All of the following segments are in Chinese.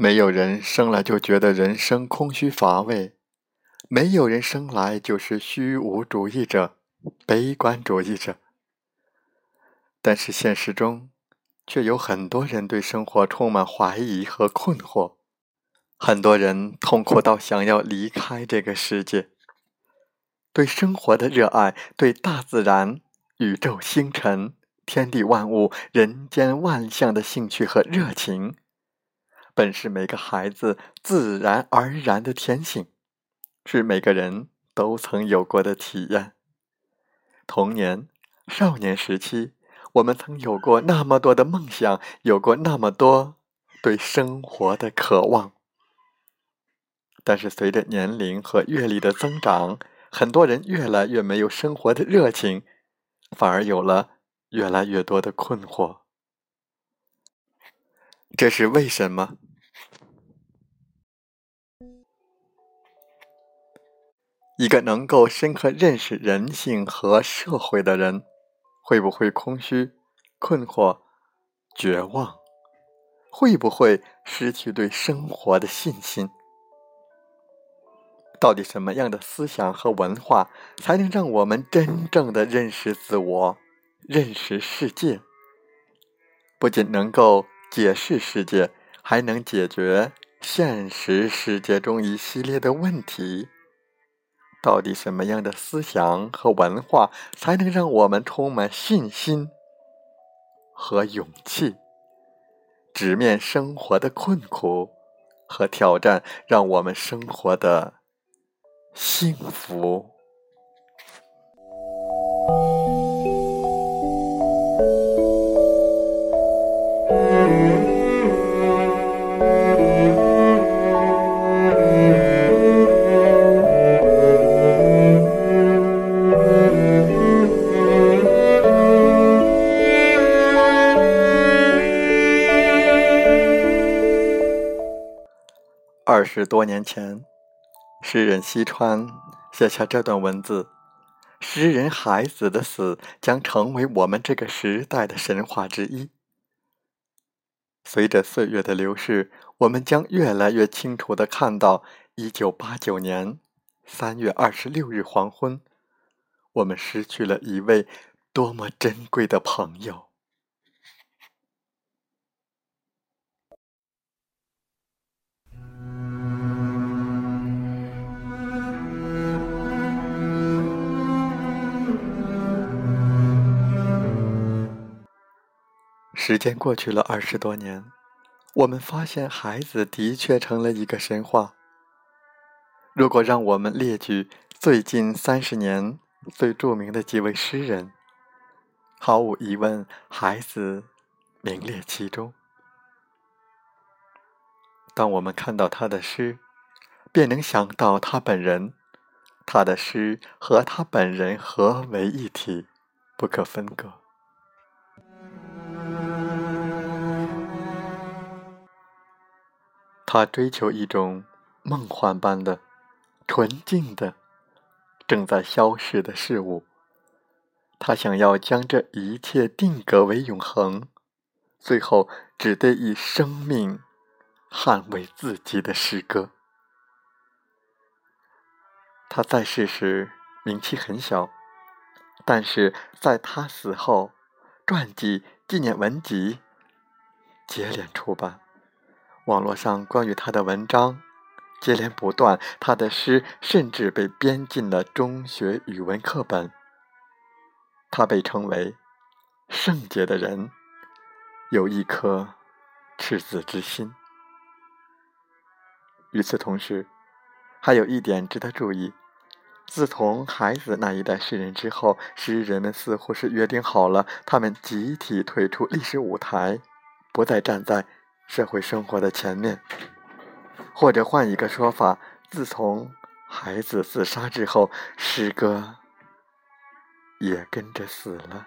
没有人生来就觉得人生空虚乏味，没有人生来就是虚无主义者、悲观主义者。但是现实中，却有很多人对生活充满怀疑和困惑，很多人痛苦到想要离开这个世界。对生活的热爱，对大自然、宇宙星辰、天地万物、人间万象的兴趣和热情。本是每个孩子自然而然的天性，是每个人都曾有过的体验。童年、少年时期，我们曾有过那么多的梦想，有过那么多对生活的渴望。但是，随着年龄和阅历的增长，很多人越来越没有生活的热情，反而有了越来越多的困惑。这是为什么？一个能够深刻认识人性和社会的人，会不会空虚、困惑、绝望？会不会失去对生活的信心？到底什么样的思想和文化才能让我们真正的认识自我、认识世界？不仅能够解释世界，还能解决现实世界中一系列的问题？到底什么样的思想和文化才能让我们充满信心和勇气，直面生活的困苦和挑战，让我们生活的幸福？十多年前，诗人西川写下这段文字：“诗人孩子的死将成为我们这个时代的神话之一。”随着岁月的流逝，我们将越来越清楚的看到，一九八九年三月二十六日黄昏，我们失去了一位多么珍贵的朋友。时间过去了二十多年，我们发现孩子的确成了一个神话。如果让我们列举最近三十年最著名的几位诗人，毫无疑问，孩子名列其中。当我们看到他的诗，便能想到他本人，他的诗和他本人合为一体，不可分割。他追求一种梦幻般的、纯净的、正在消逝的事物。他想要将这一切定格为永恒，最后只得以生命捍卫自己的诗歌。他在世时名气很小，但是在他死后，传记、纪念文集接连出版。网络上关于他的文章接连不断，他的诗甚至被编进了中学语文课本。他被称为圣洁的人，有一颗赤子之心。与此同时，还有一点值得注意：自从孩子那一代诗人之后，诗人们似乎是约定好了，他们集体退出历史舞台，不再站在。社会生活的前面，或者换一个说法，自从孩子自杀之后，诗歌也跟着死了。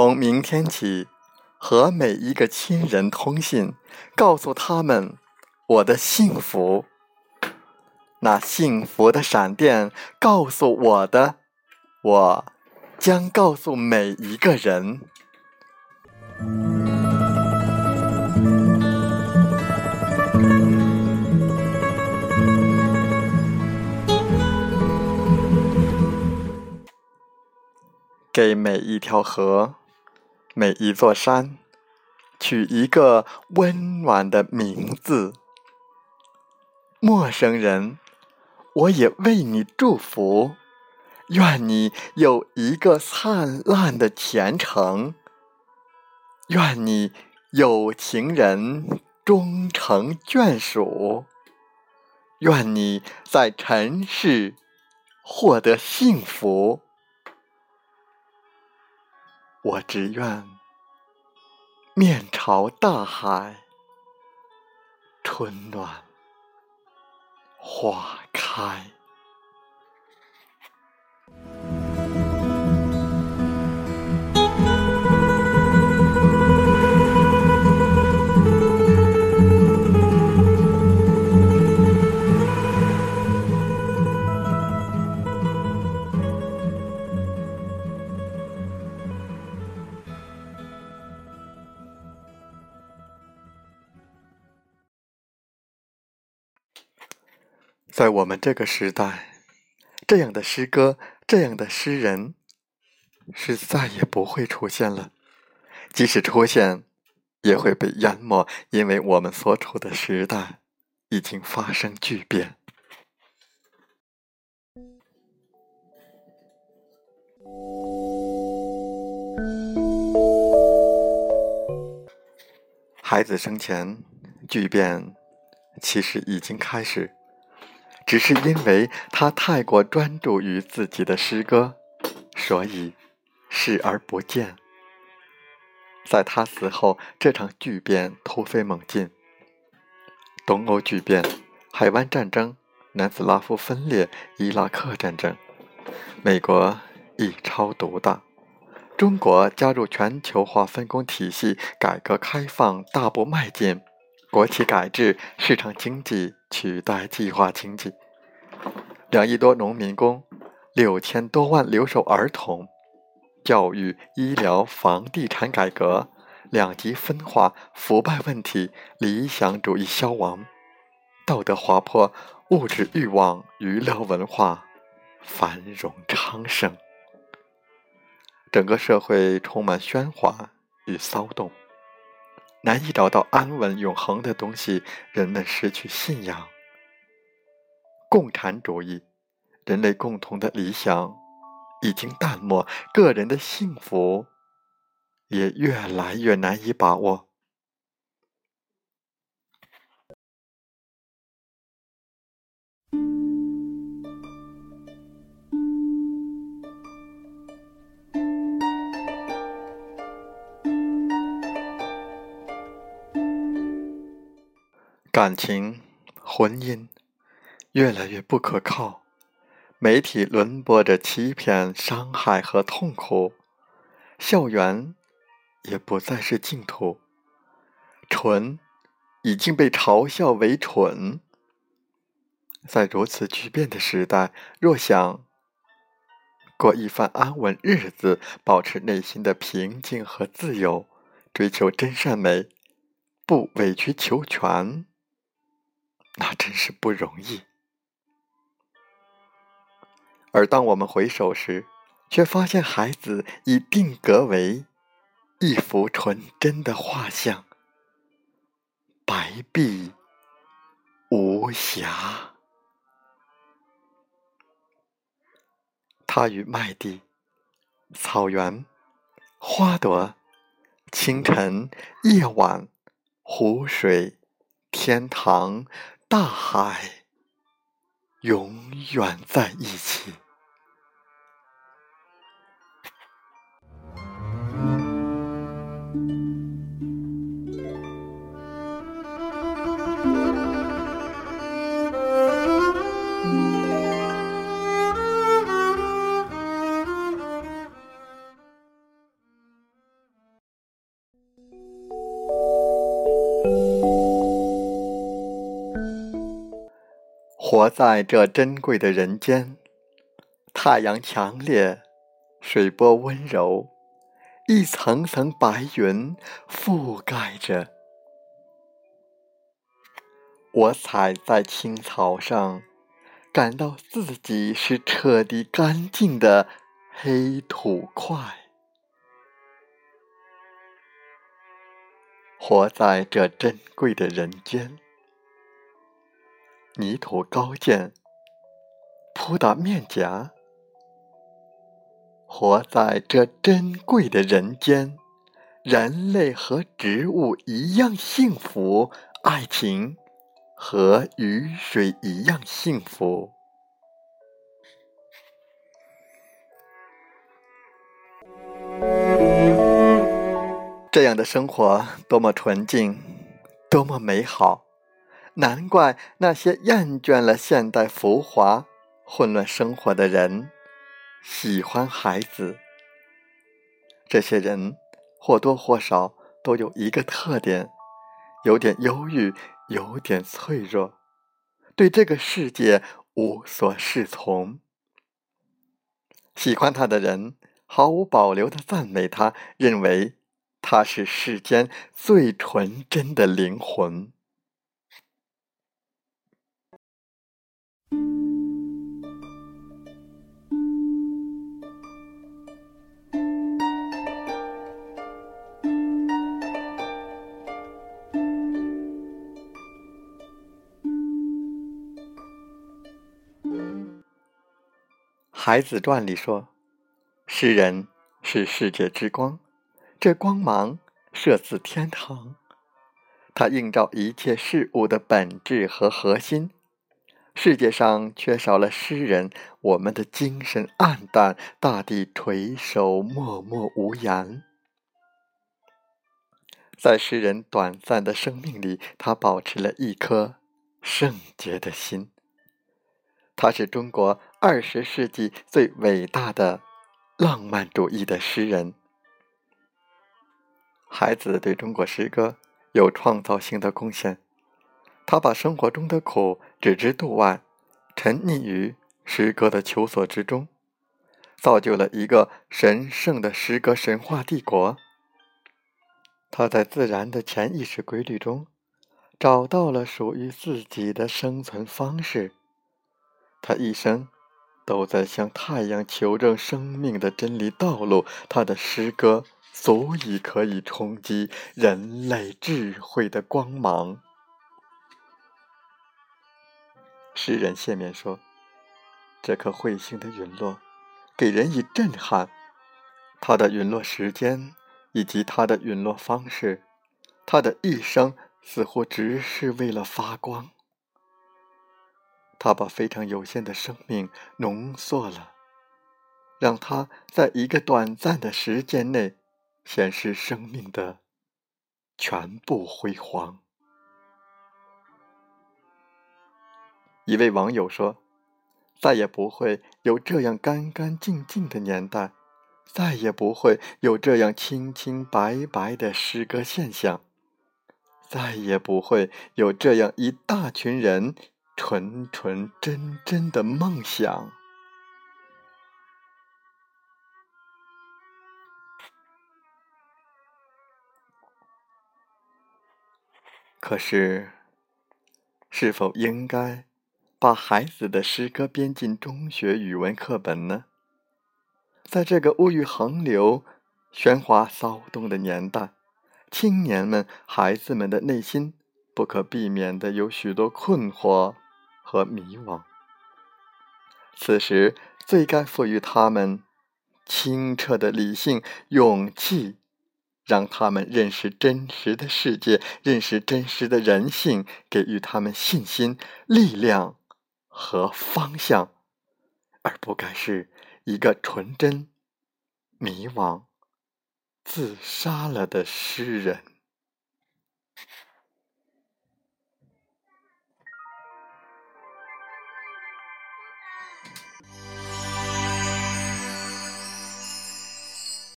从明天起，和每一个亲人通信，告诉他们我的幸福。那幸福的闪电告诉我的，我将告诉每一个人。给每一条河。每一座山，取一个温暖的名字。陌生人，我也为你祝福，愿你有一个灿烂的前程，愿你有情人终成眷属，愿你在尘世获得幸福。我只愿面朝大海，春暖花开。在我们这个时代，这样的诗歌、这样的诗人，是再也不会出现了。即使出现，也会被淹没，因为我们所处的时代已经发生巨变。孩子生前，巨变其实已经开始。只是因为他太过专注于自己的诗歌，所以视而不见。在他死后，这场巨变突飞猛进：东欧巨变、海湾战争、南斯拉夫分裂、伊拉克战争。美国一超独大，中国加入全球化分工体系，改革开放大步迈进。国企改制，市场经济取代计划经济，两亿多农民工，六千多万留守儿童，教育、医疗、房地产改革，两极分化，腐败问题，理想主义消亡，道德滑坡，物质欲望，娱乐文化繁荣昌盛，整个社会充满喧哗与骚动。难以找到安稳永恒的东西，人们失去信仰。共产主义，人类共同的理想已经淡漠，个人的幸福也越来越难以把握。感情、婚姻越来越不可靠，媒体轮播着欺骗、伤害和痛苦，校园也不再是净土，蠢已经被嘲笑为蠢。在如此巨变的时代，若想过一番安稳日子，保持内心的平静和自由，追求真善美，不委曲求全。那真是不容易。而当我们回首时，却发现孩子已定格为一幅纯真的画像，白璧无瑕。他与麦地、草原、花朵、清晨、夜晚、湖水、天堂。大海永远在一起。活在这珍贵的人间，太阳强烈，水波温柔，一层层白云覆盖着。我踩在青草上，感到自己是彻底干净的黑土块。活在这珍贵的人间。泥土高见，扑打面颊。活在这珍贵的人间，人类和植物一样幸福，爱情和雨水一样幸福。这样的生活多么纯净，多么美好。难怪那些厌倦了现代浮华、混乱生活的人喜欢孩子。这些人或多或少都有一个特点：有点忧郁，有点脆弱，对这个世界无所适从。喜欢他的人毫无保留的赞美他，认为他是世间最纯真的灵魂。《孩子传》里说：“诗人是世界之光，这光芒射自天堂，它映照一切事物的本质和核心。世界上缺少了诗人，我们的精神黯淡，大地垂首默默无言。在诗人短暂的生命里，他保持了一颗圣洁的心。”他是中国二十世纪最伟大的浪漫主义的诗人。孩子对中国诗歌有创造性的贡献。他把生活中的苦置之度外，沉溺于诗歌的求索之中，造就了一个神圣的诗歌神话帝国。他在自然的潜意识规律中，找到了属于自己的生存方式。他一生都在向太阳求证生命的真理道路。他的诗歌足以可以冲击人类智慧的光芒。诗人谢冕说：“这颗彗星的陨落给人以震撼，它的陨落时间以及它的陨落方式，他的一生似乎只是为了发光。”他把非常有限的生命浓缩了，让他在一个短暂的时间内显示生命的全部辉煌。一位网友说：“再也不会有这样干干净净的年代，再也不会有这样清清白白的诗歌现象，再也不会有这样一大群人纯纯真真的梦想。”可是，是否应该？把孩子的诗歌编进中学语文课本呢？在这个物欲横流、喧哗骚动的年代，青年们、孩子们的内心不可避免的有许多困惑和迷惘。此时，最该赋予他们清澈的理性、勇气，让他们认识真实的世界，认识真实的人性，给予他们信心、力量。和方向，而不该是一个纯真、迷惘、自杀了的诗人。